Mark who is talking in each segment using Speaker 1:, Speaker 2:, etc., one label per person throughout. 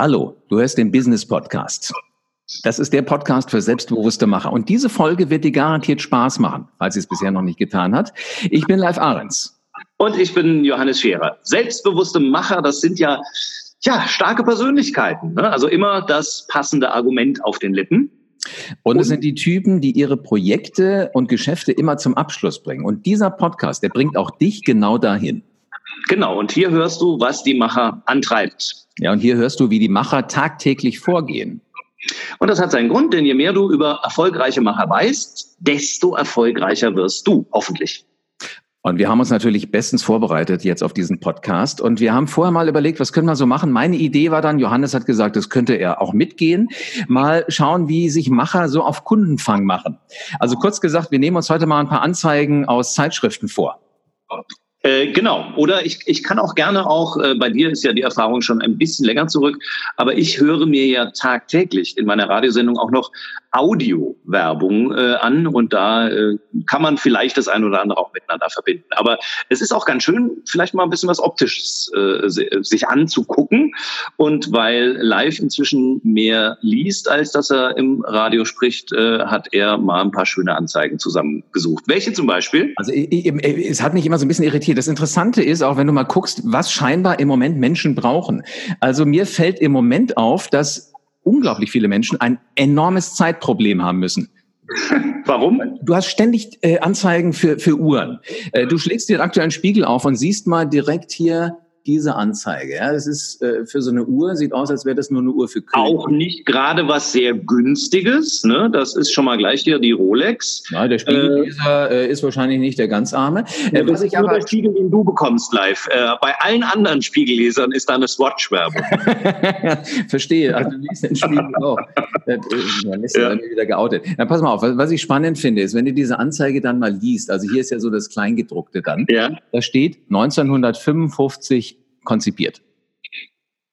Speaker 1: Hallo, du hörst den Business Podcast. Das ist der Podcast für selbstbewusste Macher. Und diese Folge wird dir garantiert Spaß machen, falls sie es bisher noch nicht getan hat. Ich bin Live Ahrens.
Speaker 2: Und ich bin Johannes Scherer. Selbstbewusste Macher, das sind ja, ja starke Persönlichkeiten. Ne? Also immer das passende Argument auf den Lippen.
Speaker 1: Und es sind die Typen, die ihre Projekte und Geschäfte immer zum Abschluss bringen. Und dieser Podcast, der bringt auch dich genau dahin.
Speaker 2: Genau, und hier hörst du, was die Macher antreibt.
Speaker 1: Ja, und hier hörst du, wie die Macher tagtäglich vorgehen.
Speaker 2: Und das hat seinen Grund, denn je mehr du über erfolgreiche Macher weißt, desto erfolgreicher wirst du, hoffentlich.
Speaker 1: Und wir haben uns natürlich bestens vorbereitet jetzt auf diesen Podcast. Und wir haben vorher mal überlegt, was können wir so machen? Meine Idee war dann, Johannes hat gesagt, das könnte er auch mitgehen. Mal schauen, wie sich Macher so auf Kundenfang machen. Also kurz gesagt, wir nehmen uns heute mal ein paar Anzeigen aus Zeitschriften vor.
Speaker 2: Äh, genau. Oder ich, ich kann auch gerne auch, äh, bei dir ist ja die Erfahrung schon ein bisschen länger zurück, aber ich höre mir ja tagtäglich in meiner Radiosendung auch noch Audio-Werbung äh, an und da äh, kann man vielleicht das ein oder andere auch miteinander verbinden. Aber es ist auch ganz schön, vielleicht mal ein bisschen was Optisches äh, sich anzugucken. Und weil Live inzwischen mehr liest, als dass er im Radio spricht, äh, hat er mal ein paar schöne Anzeigen zusammengesucht. Welche zum Beispiel?
Speaker 1: Also es hat mich immer so ein bisschen irritiert. Das Interessante ist, auch wenn du mal guckst, was scheinbar im Moment Menschen brauchen. Also mir fällt im Moment auf, dass unglaublich viele Menschen ein enormes Zeitproblem haben müssen.
Speaker 2: Warum?
Speaker 1: Du hast ständig äh, Anzeigen für, für Uhren. Äh, du schlägst dir den aktuellen Spiegel auf und siehst mal direkt hier diese Anzeige. Ja, das ist äh, für so eine Uhr, sieht aus, als wäre das nur eine Uhr für
Speaker 2: König. Auch nicht gerade was sehr günstiges. Ne? Das ist schon mal gleich hier die Rolex.
Speaker 1: Ja, der Spiegelleser äh, äh, ist wahrscheinlich nicht der ganz arme.
Speaker 2: Äh, das was ist ich nur aber, der Spiegel, den du bekommst live. Äh, bei allen anderen Spiegellesern ist da eine Swatch-Werbung.
Speaker 1: Verstehe. Also du liest den Spiegel auch. Dann ist ja. wieder geoutet. Na, pass mal auf, was, was ich spannend finde, ist, wenn du diese Anzeige dann mal liest, also hier ist ja so das Kleingedruckte dann, ja. da steht 1955 konzipiert.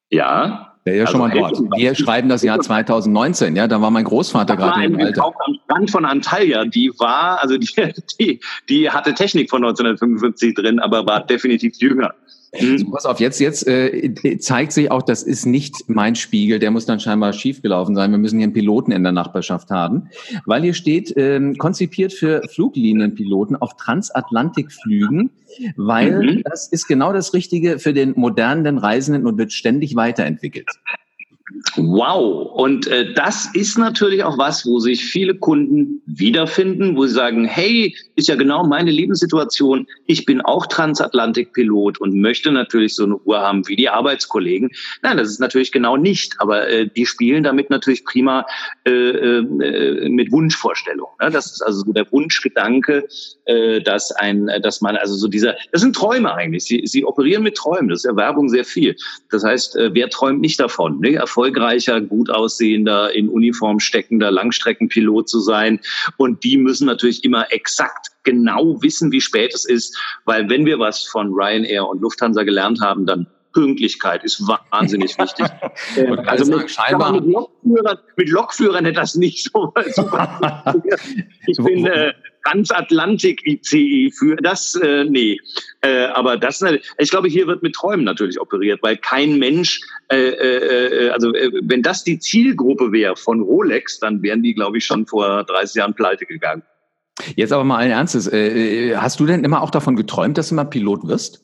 Speaker 2: Ja.
Speaker 1: Ist ja also schon mal dort. Wir schreiben das Jahr 2019, ja, da war mein Großvater gerade im Alter.
Speaker 2: Am Strand von Antalya, die war, also die, die, die hatte Technik von 1955 drin, aber war definitiv jünger.
Speaker 1: Mhm. So, pass auf, jetzt, jetzt äh, zeigt sich auch, das ist nicht mein Spiegel, der muss dann scheinbar schiefgelaufen sein. Wir müssen hier einen Piloten in der Nachbarschaft haben, weil hier steht, ähm, konzipiert für Fluglinienpiloten auf Transatlantikflügen, weil mhm. das ist genau das Richtige für den modernen Reisenden und wird ständig weiterentwickelt.
Speaker 2: Wow. Und äh, das ist natürlich auch was, wo sich viele Kunden wiederfinden, wo sie sagen, hey, ist ja genau meine Lebenssituation. Ich bin auch Transatlantikpilot und möchte natürlich so eine Uhr haben wie die Arbeitskollegen. Nein, das ist natürlich genau nicht. Aber äh, die spielen damit natürlich prima äh, äh, mit Wunschvorstellungen. Ne? Das ist also so der Wunschgedanke, äh, dass ein, dass man also so dieser, das sind Träume eigentlich. Sie, sie operieren mit Träumen. Das ist ja Werbung sehr viel. Das heißt, äh, wer träumt nicht davon? Ne? Erfolgreicher, gut aussehender, in Uniform steckender Langstreckenpilot zu sein. Und die müssen natürlich immer exakt genau wissen, wie spät es ist, weil wenn wir was von Ryanair und Lufthansa gelernt haben, dann Pünktlichkeit ist wahnsinnig wichtig. also mit, scheinbar mit, Lokführern, mit Lokführern hätte das nicht so super. ich bin äh, Transatlantik-ICE für das, äh, nee. Äh, aber das, ich glaube, hier wird mit Träumen natürlich operiert, weil kein Mensch, äh, äh, äh also äh, wenn das die Zielgruppe wäre von Rolex, dann wären die, glaube ich, schon vor 30 Jahren pleite gegangen.
Speaker 1: Jetzt aber mal allen Ernstes, äh, hast du denn immer auch davon geträumt, dass du mal Pilot wirst?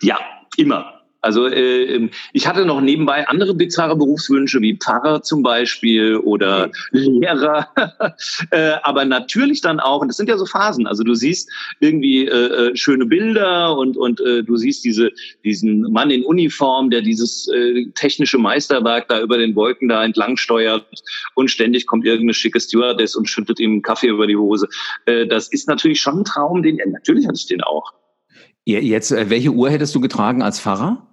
Speaker 2: Ja, immer. Also äh, ähm, ich hatte noch nebenbei andere bizarre Berufswünsche wie Pfarrer zum Beispiel oder Lehrer, äh, aber natürlich dann auch, und das sind ja so Phasen, also du siehst irgendwie äh, äh, schöne Bilder und, und äh, du siehst diese, diesen Mann in Uniform, der dieses äh, technische Meisterwerk da über den Wolken da entlang steuert und ständig kommt irgendeine schicke Stewardess und schüttet ihm Kaffee über die Hose. Äh, das ist natürlich schon ein Traum, den, ja, natürlich hatte ich den auch.
Speaker 1: Jetzt, äh, welche Uhr hättest du getragen als Pfarrer?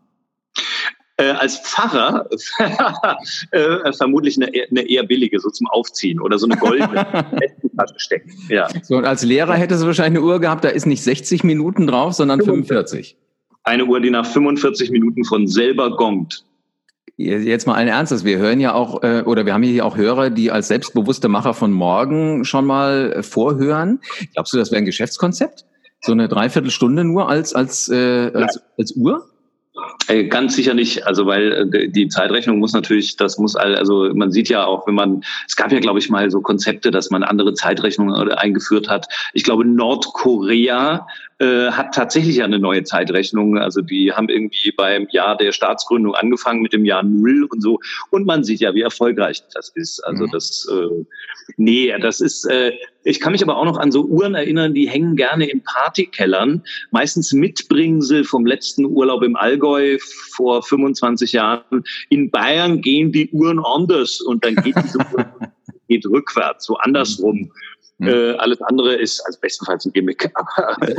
Speaker 2: Äh, als Pfarrer äh, vermutlich eine, eine, eher billige, so zum Aufziehen oder so eine goldene stecken.
Speaker 1: Ja. So, und als Lehrer hättest du wahrscheinlich eine Uhr gehabt, da ist nicht 60 Minuten drauf, sondern 45.
Speaker 2: Eine Uhr, die nach 45 Minuten von selber gongt.
Speaker 1: Jetzt mal allen Ernstes, wir hören ja auch, äh, oder wir haben hier auch Hörer, die als selbstbewusste Macher von morgen schon mal äh, vorhören. Glaubst du, das wäre ein Geschäftskonzept? So eine Dreiviertelstunde nur als, als, äh, als, als Uhr?
Speaker 2: Äh, ganz sicher nicht, also weil äh, die Zeitrechnung muss natürlich, das muss also man sieht ja auch, wenn man, es gab ja glaube ich mal so Konzepte, dass man andere Zeitrechnungen eingeführt hat. Ich glaube Nordkorea äh, hat tatsächlich eine neue Zeitrechnung. Also die haben irgendwie beim Jahr der Staatsgründung angefangen mit dem Jahr Null und so. Und man sieht ja, wie erfolgreich das ist. Also mhm. das, äh, nee, das ist, äh, ich kann mich aber auch noch an so Uhren erinnern, die hängen gerne in Partykellern. Meistens Mitbringsel vom letzten Urlaub im Allgäu vor 25 Jahren. In Bayern gehen die Uhren anders und dann geht diese Uhr geht rückwärts, so andersrum. Mhm. Äh, alles andere ist als bestenfalls ein Gimmick.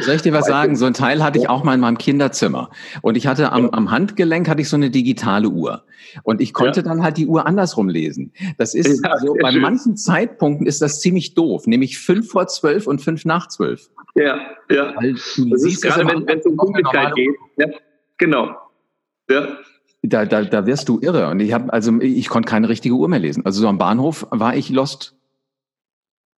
Speaker 1: Soll ich dir was sagen? So ein Teil hatte ich auch mal in meinem Kinderzimmer. Und ich hatte am, am Handgelenk hatte ich so eine digitale Uhr. Und ich konnte ja. dann halt die Uhr andersrum lesen. Das ist, ja, also bei schön. manchen Zeitpunkten ist das ziemlich doof, nämlich fünf vor zwölf und fünf nach zwölf.
Speaker 2: Ja, ja. Weil du das siehst ist gerade, wenn, wenn es um Dunkelheit geht. Ja, genau. Ja.
Speaker 1: Da, da, da wirst du irre. Und ich habe, also ich konnte keine richtige Uhr mehr lesen. Also so am Bahnhof war ich lost.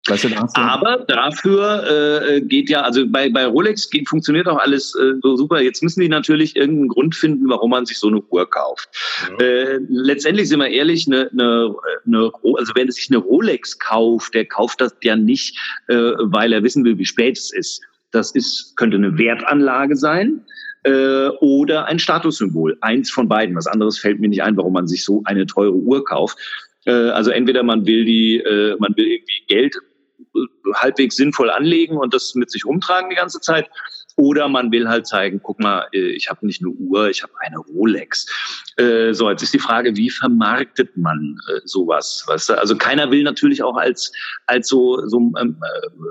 Speaker 2: Weißt du, Aber dafür äh, geht ja, also bei, bei Rolex geht, funktioniert auch alles äh, so super. Jetzt müssen die natürlich irgendeinen Grund finden, warum man sich so eine Uhr kauft. Ja. Äh, letztendlich sind wir ehrlich, eine, eine, eine, also wenn er sich eine Rolex kauft, der kauft das ja nicht, äh, weil er wissen will, wie spät es ist. Das ist, könnte eine Wertanlage sein äh, oder ein Statussymbol. Eins von beiden. Was anderes fällt mir nicht ein, warum man sich so eine teure Uhr kauft. Äh, also entweder man will die, äh, man will irgendwie Geld halbwegs sinnvoll anlegen und das mit sich rumtragen die ganze Zeit. Oder man will halt zeigen, guck mal, äh, ich habe nicht eine Uhr, ich habe eine Rolex. Äh, so, jetzt ist die Frage, wie vermarktet man äh, sowas? Weißt du? Also keiner will natürlich auch als, als so, so, ähm,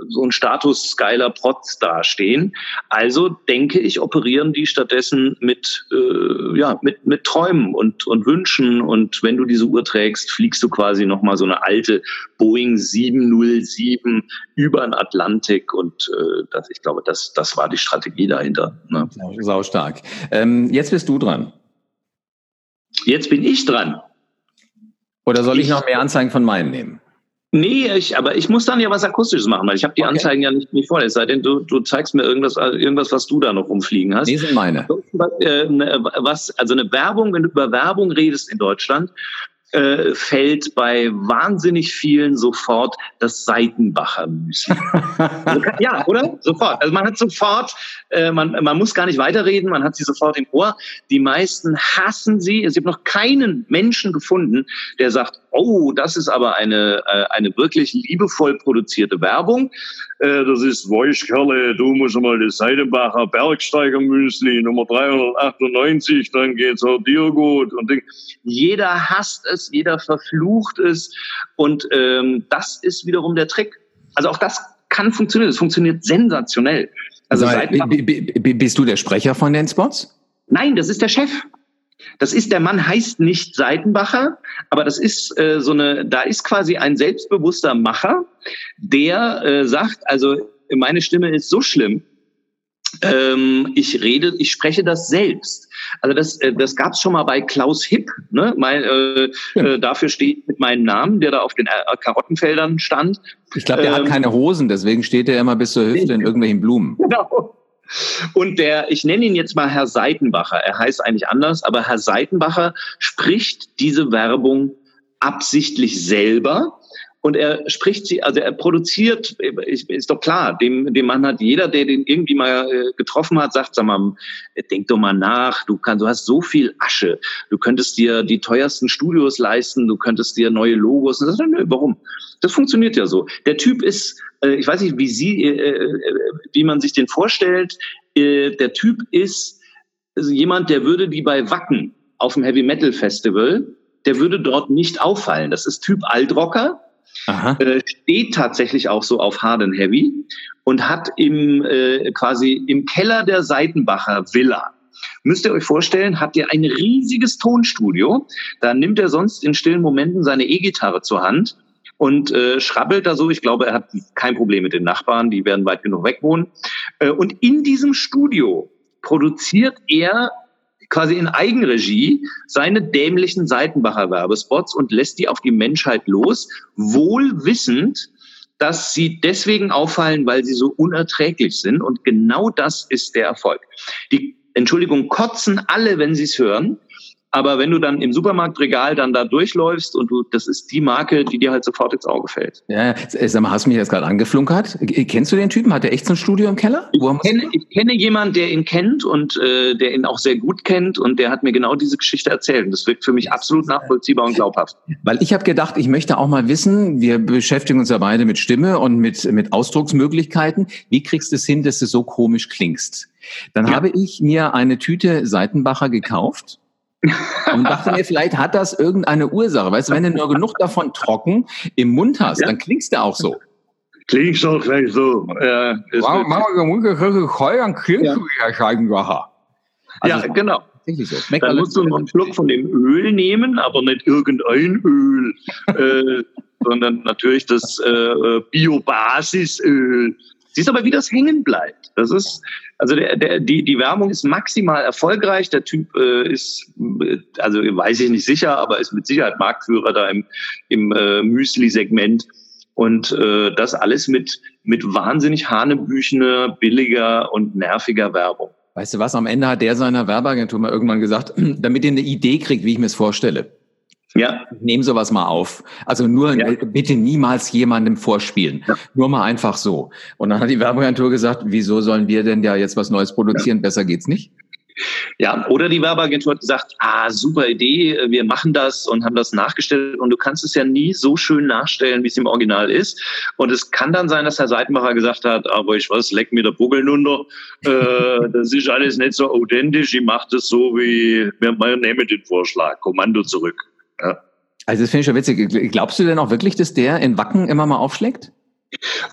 Speaker 2: so ein statusgeiler Protz dastehen. Also denke ich, operieren die stattdessen mit, äh, ja, mit, mit Träumen und, und Wünschen. Und wenn du diese Uhr trägst, fliegst du quasi nochmal so eine alte Boeing 707 über den Atlantik. Und äh, das, ich glaube, das, das war die Strategie dahinter. Ne?
Speaker 1: Sau stark. Ähm, jetzt bist du dran.
Speaker 2: Jetzt bin ich dran.
Speaker 1: Oder soll ich, ich noch mehr Anzeigen von meinen nehmen?
Speaker 2: Nee, ich, aber ich muss dann ja was Akustisches machen, weil ich habe die okay. Anzeigen ja nicht, nicht vor. Es sei denn, du, du zeigst mir irgendwas, irgendwas, was du da noch rumfliegen hast.
Speaker 1: Die sind meine.
Speaker 2: Äh, was, also eine Werbung, wenn du über Werbung redest in Deutschland, äh, fällt bei wahnsinnig vielen sofort das Seitenbacher Müsli. Also ja, oder? Sofort. Also man hat sofort, äh, man, man muss gar nicht weiterreden, man hat sie sofort im Ohr. Die meisten hassen sie. Es gibt noch keinen Menschen gefunden, der sagt, oh, das ist aber eine, äh, eine wirklich liebevoll produzierte Werbung. Äh, das ist Weichkerle, du musst mal das Seidenbacher Bergsteigermüsli Nummer 398, dann geht's auch dir gut. Und jeder hasst es, jeder verflucht es. Und ähm, das ist wiederum der Trick. Also auch das kann funktionieren. Es funktioniert sensationell.
Speaker 1: Also bist du der Sprecher von den Spots?
Speaker 2: Nein, das ist der Chef. Das ist, der Mann heißt nicht Seitenbacher, aber das ist äh, so eine, da ist quasi ein selbstbewusster Macher, der äh, sagt, also meine Stimme ist so schlimm, ähm, ich rede, ich spreche das selbst. Also das, äh, das gab es schon mal bei Klaus Hipp. Ne? Mein, äh, äh, dafür steht mit meinem Namen, der da auf den äh, Karottenfeldern stand.
Speaker 1: Ich glaube, der ähm, hat keine Hosen, deswegen steht er immer bis zur Hüfte in irgendwelchen Blumen. Genau.
Speaker 2: Und der, ich nenne ihn jetzt mal Herr Seitenbacher. Er heißt eigentlich anders, aber Herr Seitenbacher spricht diese Werbung absichtlich selber. Und er spricht sie, also er produziert, ist doch klar, dem, dem Mann hat jeder, der den irgendwie mal äh, getroffen hat, sagt, sag mal, denk doch mal nach, du kannst, du hast so viel Asche, du könntest dir die teuersten Studios leisten, du könntest dir neue Logos. Und das, nö, warum? Das funktioniert ja so. Der Typ ist, äh, ich weiß nicht, wie Sie, äh, wie man sich den vorstellt. Der Typ ist jemand, der würde wie bei Wacken auf dem Heavy Metal Festival, der würde dort nicht auffallen. Das ist Typ Altrocker äh, steht tatsächlich auch so auf Hard and Heavy und hat im äh, quasi im Keller der Seitenbacher Villa Müsst ihr euch vorstellen, hat er ein riesiges Tonstudio. Da nimmt er sonst in stillen Momenten seine E-Gitarre zur Hand und äh, schrabbelt da so. Ich glaube, er hat kein Problem mit den Nachbarn, die werden weit genug weg. Äh, und in diesem Studio produziert er quasi in Eigenregie seine dämlichen Seitenbacher Werbespots und lässt die auf die Menschheit los, wohl wissend, dass sie deswegen auffallen, weil sie so unerträglich sind. Und genau das ist der Erfolg. Die Entschuldigung, kotzen alle, wenn sie es hören. Aber wenn du dann im Supermarktregal dann da durchläufst und du, das ist die Marke, die dir halt sofort ins Auge fällt.
Speaker 1: Ja, sag mal, hast du mich jetzt gerade angeflunkert? Kennst du den Typen? Hat der echt so ein Studio im Keller?
Speaker 2: Ich kenne, ich kenne jemanden, der ihn kennt und äh, der ihn auch sehr gut kennt und der hat mir genau diese Geschichte erzählt. Und das wirkt für mich absolut nachvollziehbar und glaubhaft.
Speaker 1: Weil ich habe gedacht, ich möchte auch mal wissen, wir beschäftigen uns ja beide mit Stimme und mit, mit Ausdrucksmöglichkeiten. Wie kriegst du es hin, dass du so komisch klingst? Dann ja. habe ich mir eine Tüte Seitenbacher gekauft und dachte mir, vielleicht hat das irgendeine Ursache. Weißt du, wenn du nur genug davon trocken im Mund hast, ja. dann klingst du auch so.
Speaker 2: Klingst auch gleich so. Ja,
Speaker 1: wow, dann klingst du ja Scheibenwacher.
Speaker 2: Also ja, genau. So. Dann musst du noch einen Schluck von dem Öl nehmen, aber nicht irgendein Öl, äh, sondern natürlich das äh, Biobasisöl. Siehst aber, wie das hängen bleibt. Das ist, also der, der, die, die Werbung ist maximal erfolgreich. Der Typ äh, ist, also weiß ich nicht sicher, aber ist mit Sicherheit Marktführer da im, im äh, Müsli-Segment. Und äh, das alles mit, mit wahnsinnig hanebüchener, billiger und nerviger Werbung.
Speaker 1: Weißt du was, am Ende hat der seiner Werbeagentur mal irgendwann gesagt, damit ihr eine Idee kriegt, wie ich mir es vorstelle. Ja. Nehmen sowas mal auf. Also nur ja. bitte niemals jemandem vorspielen. Ja. Nur mal einfach so. Und dann hat die Werbeagentur gesagt, wieso sollen wir denn ja jetzt was Neues produzieren? Ja. Besser geht's nicht.
Speaker 2: Ja, oder die Werbeagentur hat gesagt, ah, super Idee, wir machen das und haben das nachgestellt und du kannst es ja nie so schön nachstellen, wie es im Original ist. Und es kann dann sein, dass Herr Seitenbacher gesagt hat, aber ich was, leck mir der Buckel runter, äh, das ist alles nicht so authentisch, ich mache das so wie, wir nehmen den Vorschlag, Kommando zurück. Ja.
Speaker 1: Also das finde ich schon witzig. Glaubst du denn auch wirklich, dass der in Wacken immer mal aufschlägt?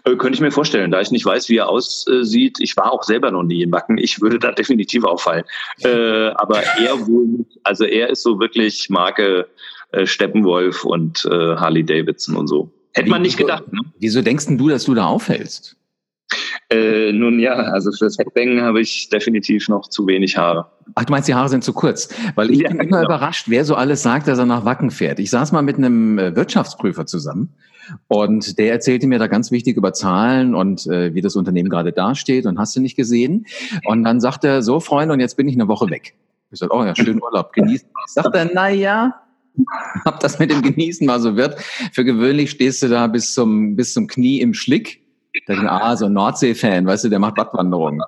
Speaker 2: Äh, könnte ich mir vorstellen, da ich nicht weiß, wie er aussieht. Ich war auch selber noch nie in Wacken. Ich würde da definitiv auffallen. Äh, aber er wohl, also er ist so wirklich Marke äh, Steppenwolf und äh, Harley Davidson und so. Hätte man nicht gedacht. Ne?
Speaker 1: Wieso denkst du, dass du da auffällst?
Speaker 2: Äh, nun ja, also für das Headbang habe ich definitiv noch zu wenig Haare.
Speaker 1: Ach, du meinst, die Haare sind zu kurz? Weil ich ja, bin immer genau. überrascht, wer so alles sagt, dass er nach Wacken fährt. Ich saß mal mit einem äh, Wirtschaftsprüfer zusammen und der erzählte mir da ganz wichtig über Zahlen und äh, wie das Unternehmen gerade dasteht und hast du nicht gesehen. Und dann sagt er, so Freunde, und jetzt bin ich eine Woche weg. Ich sag, oh ja, schönen Urlaub, genießen. Sagt er, na ja, ob das mit dem Genießen mal so wird. Für gewöhnlich stehst du da bis zum, bis zum Knie im Schlick da denke ich, ah, so ein Nordsee-Fan, weißt du, der macht Badwanderungen.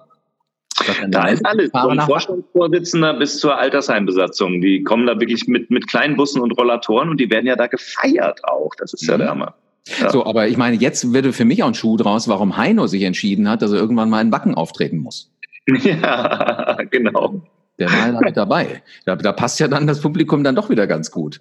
Speaker 2: Da ist alles, vom Vorstandsvorsitzender bis zur Altersheimbesatzung. Die kommen da wirklich mit, mit kleinen Bussen und Rollatoren und die werden ja da gefeiert auch. Das ist ja mhm. der Hammer.
Speaker 1: Ja. So, aber ich meine, jetzt würde für mich auch ein Schuh draus, warum Heino sich entschieden hat, dass er irgendwann mal in Wacken auftreten muss.
Speaker 2: Ja, genau.
Speaker 1: Der war ja mit dabei. Da, da passt ja dann das Publikum dann doch wieder ganz gut.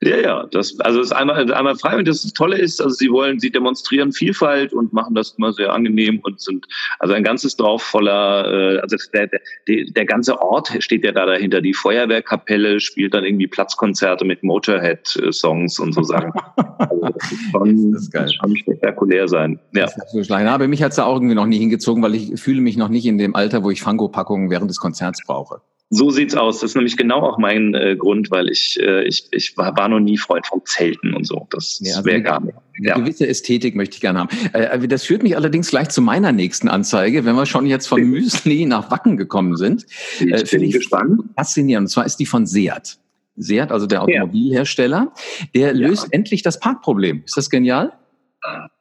Speaker 2: Ja, ja, das, also ist einmal, einmal frei und das Tolle ist, also sie wollen, sie demonstrieren Vielfalt und machen das immer sehr angenehm und sind, also ein ganzes Dorf voller, äh, also der, der, der ganze Ort steht ja da dahinter. Die Feuerwehrkapelle spielt dann irgendwie Platzkonzerte mit Motorhead-Songs und so Sachen. Also das ist schon, das ist geil. schon spektakulär sein. Ja.
Speaker 1: So Aber mich hat's da auch irgendwie noch nie hingezogen, weil ich fühle mich noch nicht in dem Alter, wo ich Fango-Packungen während des Konzerts brauche.
Speaker 2: So sieht's aus. Das ist nämlich genau auch mein äh, Grund, weil ich, äh, ich, ich war, war noch nie Freund vom Zelten und so. Das ja, also wäre gar nicht.
Speaker 1: Eine ja. gewisse Ästhetik möchte ich gerne haben. Äh, das führt mich allerdings gleich zu meiner nächsten Anzeige, wenn wir schon jetzt von Müsli nach Wacken gekommen sind.
Speaker 2: Ich äh, bin ich gespannt.
Speaker 1: Faszinierend. Und zwar ist die von Seat. Seat, also der Automobilhersteller, der löst ja. endlich das Parkproblem. Ist das genial?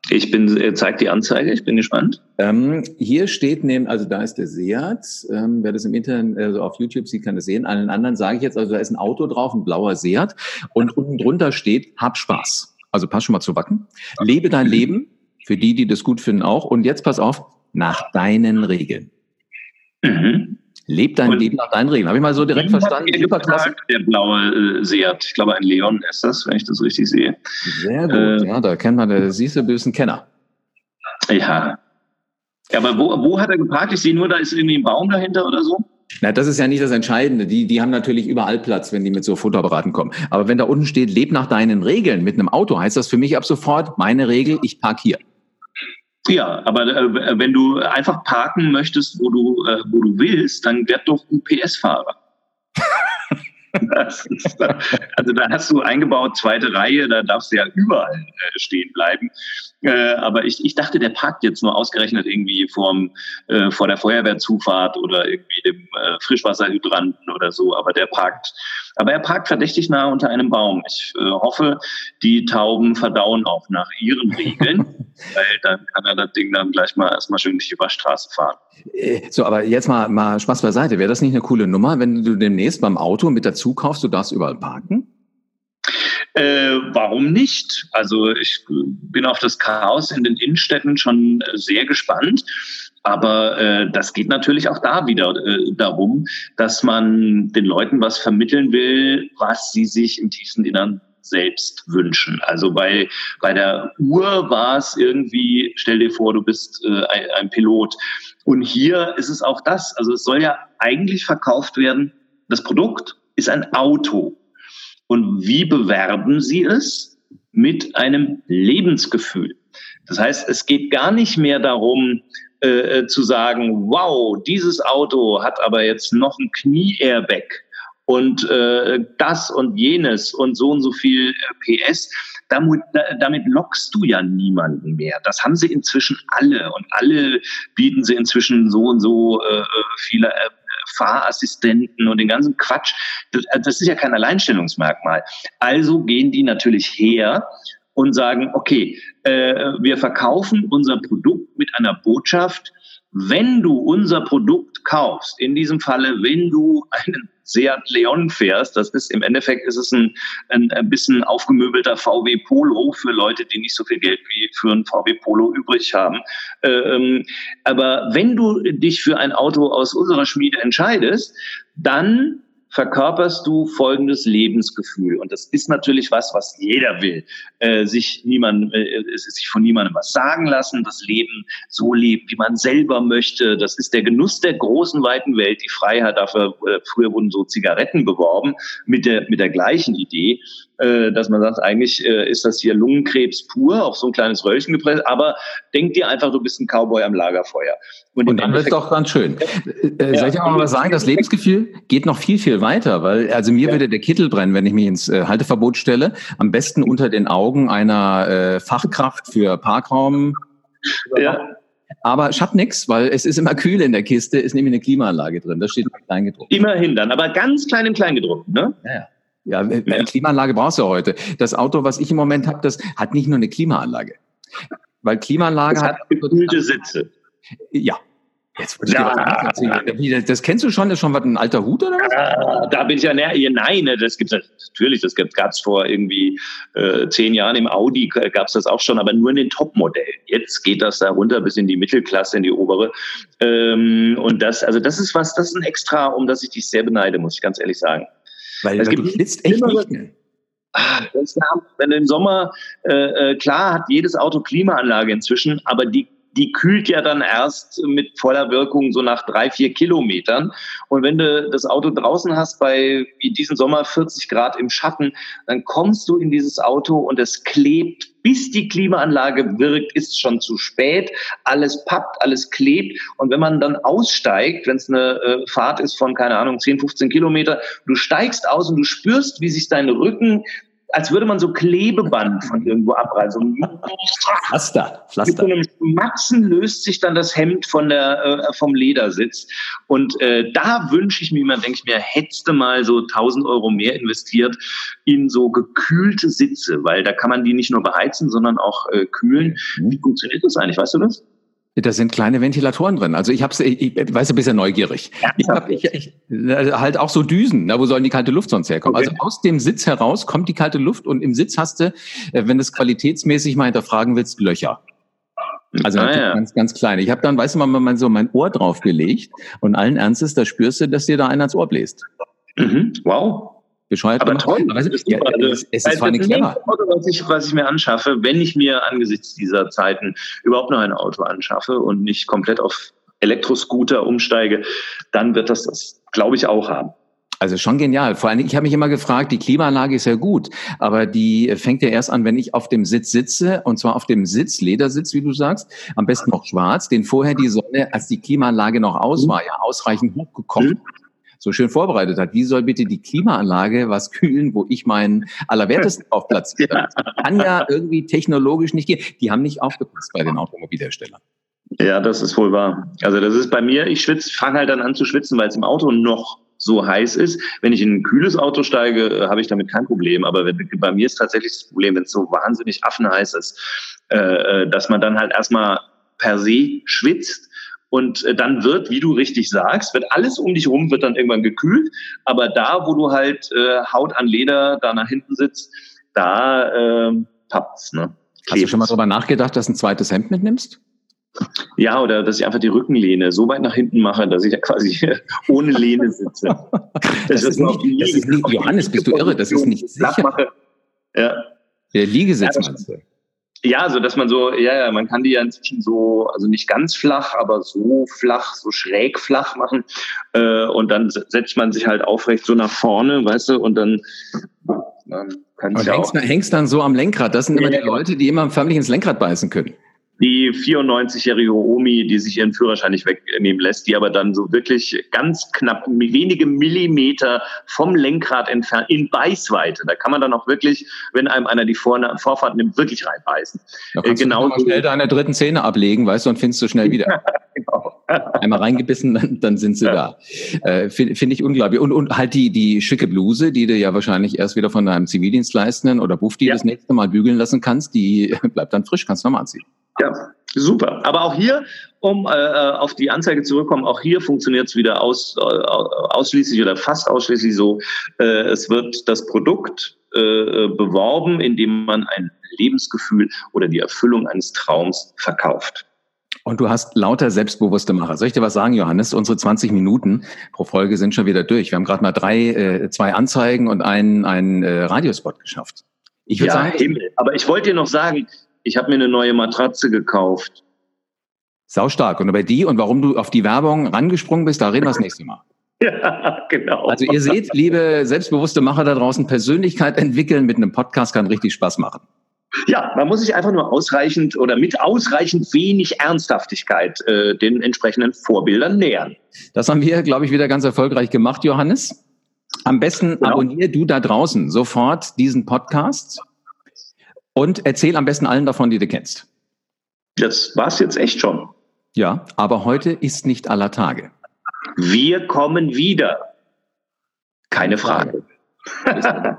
Speaker 2: Ich bin, äh, zeigt die Anzeige, ich bin gespannt.
Speaker 1: Ähm, hier steht neben, also da ist der Seat, ähm, wer das im Internet, also auf YouTube sieht, kann das sehen. Allen anderen sage ich jetzt, also da ist ein Auto drauf, ein blauer Seat und unten drunter steht, hab Spaß. Also pass schon mal zu Wacken. Lebe dein Leben, für die, die das gut finden auch. Und jetzt pass auf, nach deinen Regeln. Mhm. Leb dein und Leben nach deinen Regeln. Habe ich mal so direkt verstanden.
Speaker 2: Superklasse. Der blaue äh, Seat. Ich glaube, ein Leon ist das, wenn ich das richtig sehe.
Speaker 1: Sehr gut. Äh, ja, da kennt man, da siehst du, du bist ein Kenner.
Speaker 2: Ja. Ja, aber wo, wo hat er geparkt? Ich sehe nur, da ist irgendwie ein Baum dahinter oder so.
Speaker 1: Na, das ist ja nicht das Entscheidende. Die, die haben natürlich überall Platz, wenn die mit so Fotoapparaten kommen. Aber wenn da unten steht, leb nach deinen Regeln mit einem Auto, heißt das für mich ab sofort, meine Regel, ich park hier.
Speaker 2: Ja, aber äh, wenn du einfach parken möchtest, wo du, äh, wo du willst, dann werd doch UPS-Fahrer. Also da hast du eingebaut, zweite Reihe, da darfst du ja überall äh, stehen bleiben. Äh, aber ich, ich dachte, der parkt jetzt nur ausgerechnet irgendwie vorm, äh, vor der Feuerwehrzufahrt oder irgendwie dem äh, Frischwasserhydranten oder so. Aber der parkt, aber er parkt verdächtig nah unter einem Baum. Ich äh, hoffe, die Tauben verdauen auch nach ihren Regeln, weil dann kann er das Ding dann gleich mal erstmal schön durch die Waschstraße fahren.
Speaker 1: Äh, so, aber jetzt mal, mal Spaß beiseite. Wäre das nicht eine coole Nummer, wenn du demnächst beim Auto mit dazu kaufst, du darfst überall parken?
Speaker 2: Äh, warum nicht? Also ich bin auf das Chaos in den Innenstädten schon sehr gespannt. Aber äh, das geht natürlich auch da wieder äh, darum, dass man den Leuten was vermitteln will, was sie sich im tiefsten Innern selbst wünschen. Also bei, bei der Uhr war es irgendwie, stell dir vor, du bist äh, ein, ein Pilot. Und hier ist es auch das. Also es soll ja eigentlich verkauft werden, das Produkt ist ein Auto. Und wie bewerben Sie es? Mit einem Lebensgefühl. Das heißt, es geht gar nicht mehr darum, äh, äh, zu sagen, wow, dieses Auto hat aber jetzt noch ein Knie-Airbag und äh, das und jenes und so und so viel äh, PS. Damit, damit lockst du ja niemanden mehr. Das haben sie inzwischen alle und alle bieten sie inzwischen so und so äh, äh viele äh, Fahrassistenten und den ganzen Quatsch. Das, das ist ja kein Alleinstellungsmerkmal. Also gehen die natürlich her und sagen, okay, äh, wir verkaufen unser Produkt mit einer Botschaft, wenn du unser Produkt kaufst, in diesem Falle, wenn du einen Seat Leon fährst, das ist im Endeffekt ist es ein, ein, ein bisschen aufgemöbelter VW Polo für Leute, die nicht so viel Geld wie für ein VW Polo übrig haben. Ähm, aber wenn du dich für ein Auto aus unserer Schmiede entscheidest, dann verkörperst du folgendes Lebensgefühl. Und das ist natürlich was, was jeder will. Äh, sich niemand, äh, sich von niemandem was sagen lassen, das Leben so leben, wie man selber möchte. Das ist der Genuss der großen, weiten Welt, die Freiheit. Dafür, äh, früher wurden so Zigaretten beworben mit der, mit der gleichen Idee äh, dass man sagt, eigentlich äh, ist das hier Lungenkrebs pur, auf so ein kleines Röllchen gepresst, aber denk dir einfach, du bist ein Cowboy am Lagerfeuer.
Speaker 1: Und, Und dann wird es doch ganz schön. Äh, ja. Soll ich auch mal was sagen? Das Lebensgefühl geht noch viel, viel weiter, weil also mir ja. würde der Kittel brennen, wenn ich mich ins äh, Halteverbot stelle. Am besten unter den Augen einer äh, Fachkraft für Parkraum. Ja. Aber ich habe nichts, weil es ist immer kühl in der Kiste, ist nämlich eine Klimaanlage drin. Das steht gedruckt.
Speaker 2: Immerhin dann, aber ganz klein im Kleingedruckt, ne?
Speaker 1: Ja, ja. Ja, eine Klimaanlage brauchst du heute. Das Auto, was ich im Moment habe, das hat nicht nur eine Klimaanlage. Weil Klimaanlage das
Speaker 2: hat gekühlte Sitze.
Speaker 1: Ja, Jetzt würde ich ja. dir Das kennst du schon? Das ist schon was ein alter Hut oder was?
Speaker 2: Ah, da bin ich ja näher. Nein, ne, das gibt's natürlich. Das gab es vor irgendwie äh, zehn Jahren im Audi gab es das auch schon, aber nur in den Top-Modellen. Jetzt geht das da runter bis in die Mittelklasse, in die obere. Ähm, und das, also das ist was, das ist ein Extra, um das ich dich sehr beneide, muss ich ganz ehrlich sagen.
Speaker 1: Weil, es weil gibt du schlitzt echt nicht. Ne?
Speaker 2: Ah, wenn im Sommer, äh, äh, klar hat jedes Auto Klimaanlage inzwischen, aber die die kühlt ja dann erst mit voller Wirkung so nach drei, vier Kilometern. Und wenn du das Auto draußen hast bei, wie diesen Sommer, 40 Grad im Schatten, dann kommst du in dieses Auto und es klebt, bis die Klimaanlage wirkt, ist schon zu spät. Alles pappt, alles klebt. Und wenn man dann aussteigt, wenn es eine äh, Fahrt ist von, keine Ahnung, 10, 15 Kilometer, du steigst aus und du spürst, wie sich dein Rücken als würde man so Klebeband von irgendwo abreißen. Pflaster, Pflaster. Mit so einem Schmatzen löst sich dann das Hemd von der, äh, vom Ledersitz. Und äh, da wünsche ich mir, man denke ich mir, hättest du mal so 1000 Euro mehr investiert in so gekühlte Sitze, weil da kann man die nicht nur beheizen, sondern auch äh, kühlen. Mhm. Wie funktioniert das eigentlich? Weißt du das?
Speaker 1: Da sind kleine Ventilatoren drin. Also ich habe ich, ich weiß, du bist ja neugierig. Ich habe ich, ich, halt auch so Düsen. Na, wo sollen die kalte Luft sonst herkommen? Okay. Also aus dem Sitz heraus kommt die kalte Luft und im Sitz hast du, äh, wenn du es qualitätsmäßig mal hinterfragen willst, Löcher. Also ah, ja. ganz, ganz kleine. Ich habe dann, weißt du mal, mal so mein Ohr draufgelegt und allen Ernstes, da spürst du, dass dir da einer ans Ohr bläst.
Speaker 2: Mhm. Wow
Speaker 1: bescheuert
Speaker 2: aber Toll. Aber es,
Speaker 1: ja, also, es, es ist
Speaker 2: eine clever. Auto, was ich, was ich mir anschaffe, wenn ich mir angesichts dieser Zeiten überhaupt noch ein Auto anschaffe und nicht komplett auf Elektroscooter umsteige, dann wird das das, glaube ich, auch haben.
Speaker 1: Also schon genial. Vor allem, ich habe mich immer gefragt, die Klimaanlage ist ja gut, aber die fängt ja erst an, wenn ich auf dem Sitz sitze, und zwar auf dem Sitz, Ledersitz, wie du sagst, am besten noch schwarz, den vorher die Sonne, als die Klimaanlage noch aus war, ja ausreichend hochgekommen. Mhm so schön vorbereitet hat. Wie soll bitte die Klimaanlage was kühlen, wo ich meinen Allerwertesten auf Platz ja. Kann ja irgendwie technologisch nicht gehen. Die haben nicht aufgepasst bei den Automobilherstellern.
Speaker 2: Ja, das ist wohl wahr. Also das ist bei mir, ich schwitze, fange halt dann an zu schwitzen, weil es im Auto noch so heiß ist. Wenn ich in ein kühles Auto steige, äh, habe ich damit kein Problem. Aber wenn, bei mir ist tatsächlich das Problem, wenn es so wahnsinnig affenheiß ist, äh, äh, dass man dann halt erstmal per se schwitzt und äh, dann wird, wie du richtig sagst, wird alles um dich rum, wird dann irgendwann gekühlt. Aber da, wo du halt äh, Haut an Leder da nach hinten sitzt, da äh, tappt's. Ne?
Speaker 1: Hast du schon mal darüber nachgedacht, dass du ein zweites Hemd mitnimmst?
Speaker 2: Ja, oder dass ich einfach die Rückenlehne so weit nach hinten mache, dass ich ja quasi ohne Lehne sitze.
Speaker 1: Das, das ist nicht, das ist nicht, Johannes, bist du irre? Das ist nicht sicher. Mache.
Speaker 2: Ja.
Speaker 1: Der Liegesitz ja, meinst du?
Speaker 2: Ja, so dass man so, ja, ja, man kann die ja inzwischen so, also nicht ganz flach, aber so flach, so schräg flach machen. Äh, und dann setzt man sich halt aufrecht so nach vorne, weißt du, und dann,
Speaker 1: dann kann ich hängst, hängst dann so am Lenkrad. Das sind immer die Leute, die immer förmlich ins Lenkrad beißen können
Speaker 2: die 94-jährige Omi, die sich ihren Führerschein nicht wegnehmen lässt, die aber dann so wirklich ganz knapp wenige Millimeter vom Lenkrad entfernt, in Beißweite. Da kann man dann auch wirklich, wenn einem einer die Vorfahrt nimmt, wirklich reinbeißen.
Speaker 1: Da kannst äh, genau du schnell deine dritten Zähne ablegen, weißt du, und findest du schnell wieder. genau. Einmal reingebissen, dann, dann sind sie ja. da. Äh, Finde find ich unglaublich. Und, und halt die, die schicke Bluse, die du ja wahrscheinlich erst wieder von deinem Zivildienstleistenden oder Bufti ja. das nächste Mal bügeln lassen kannst, die bleibt dann frisch, kannst du nochmal anziehen.
Speaker 2: Ja, super. Aber auch hier, um äh, äh auf die Anzeige zurückzukommen, auch hier funktioniert es wieder aus, äh, ausschließlich oder fast ausschließlich so. Äh, es wird das Produkt äh, beworben, indem man ein Lebensgefühl oder die Erfüllung eines Traums verkauft.
Speaker 1: Und du hast lauter selbstbewusste Macher. Soll ich dir was sagen, Johannes? Unsere 20 Minuten pro Folge sind schon wieder durch. Wir haben gerade mal drei, äh, zwei Anzeigen und einen, einen äh, Radiospot geschafft.
Speaker 2: Ich würde ja, sagen, Himmel. Aber ich wollte dir noch sagen, ich habe mir eine neue Matratze gekauft.
Speaker 1: Sau stark. Und über die und warum du auf die Werbung rangesprungen bist, da reden wir das nächste Mal.
Speaker 2: Ja, genau.
Speaker 1: Also ihr seht, liebe selbstbewusste Macher da draußen, Persönlichkeit entwickeln mit einem Podcast kann richtig Spaß machen.
Speaker 2: Ja, man muss sich einfach nur ausreichend oder mit ausreichend wenig Ernsthaftigkeit äh, den entsprechenden Vorbildern nähern.
Speaker 1: Das haben wir, glaube ich, wieder ganz erfolgreich gemacht, Johannes. Am besten genau. abonnier du da draußen sofort diesen Podcast und erzähl am besten allen davon, die du kennst.
Speaker 2: Das war's jetzt echt schon.
Speaker 1: Ja, aber heute ist nicht aller Tage.
Speaker 2: Wir kommen wieder. Keine Frage.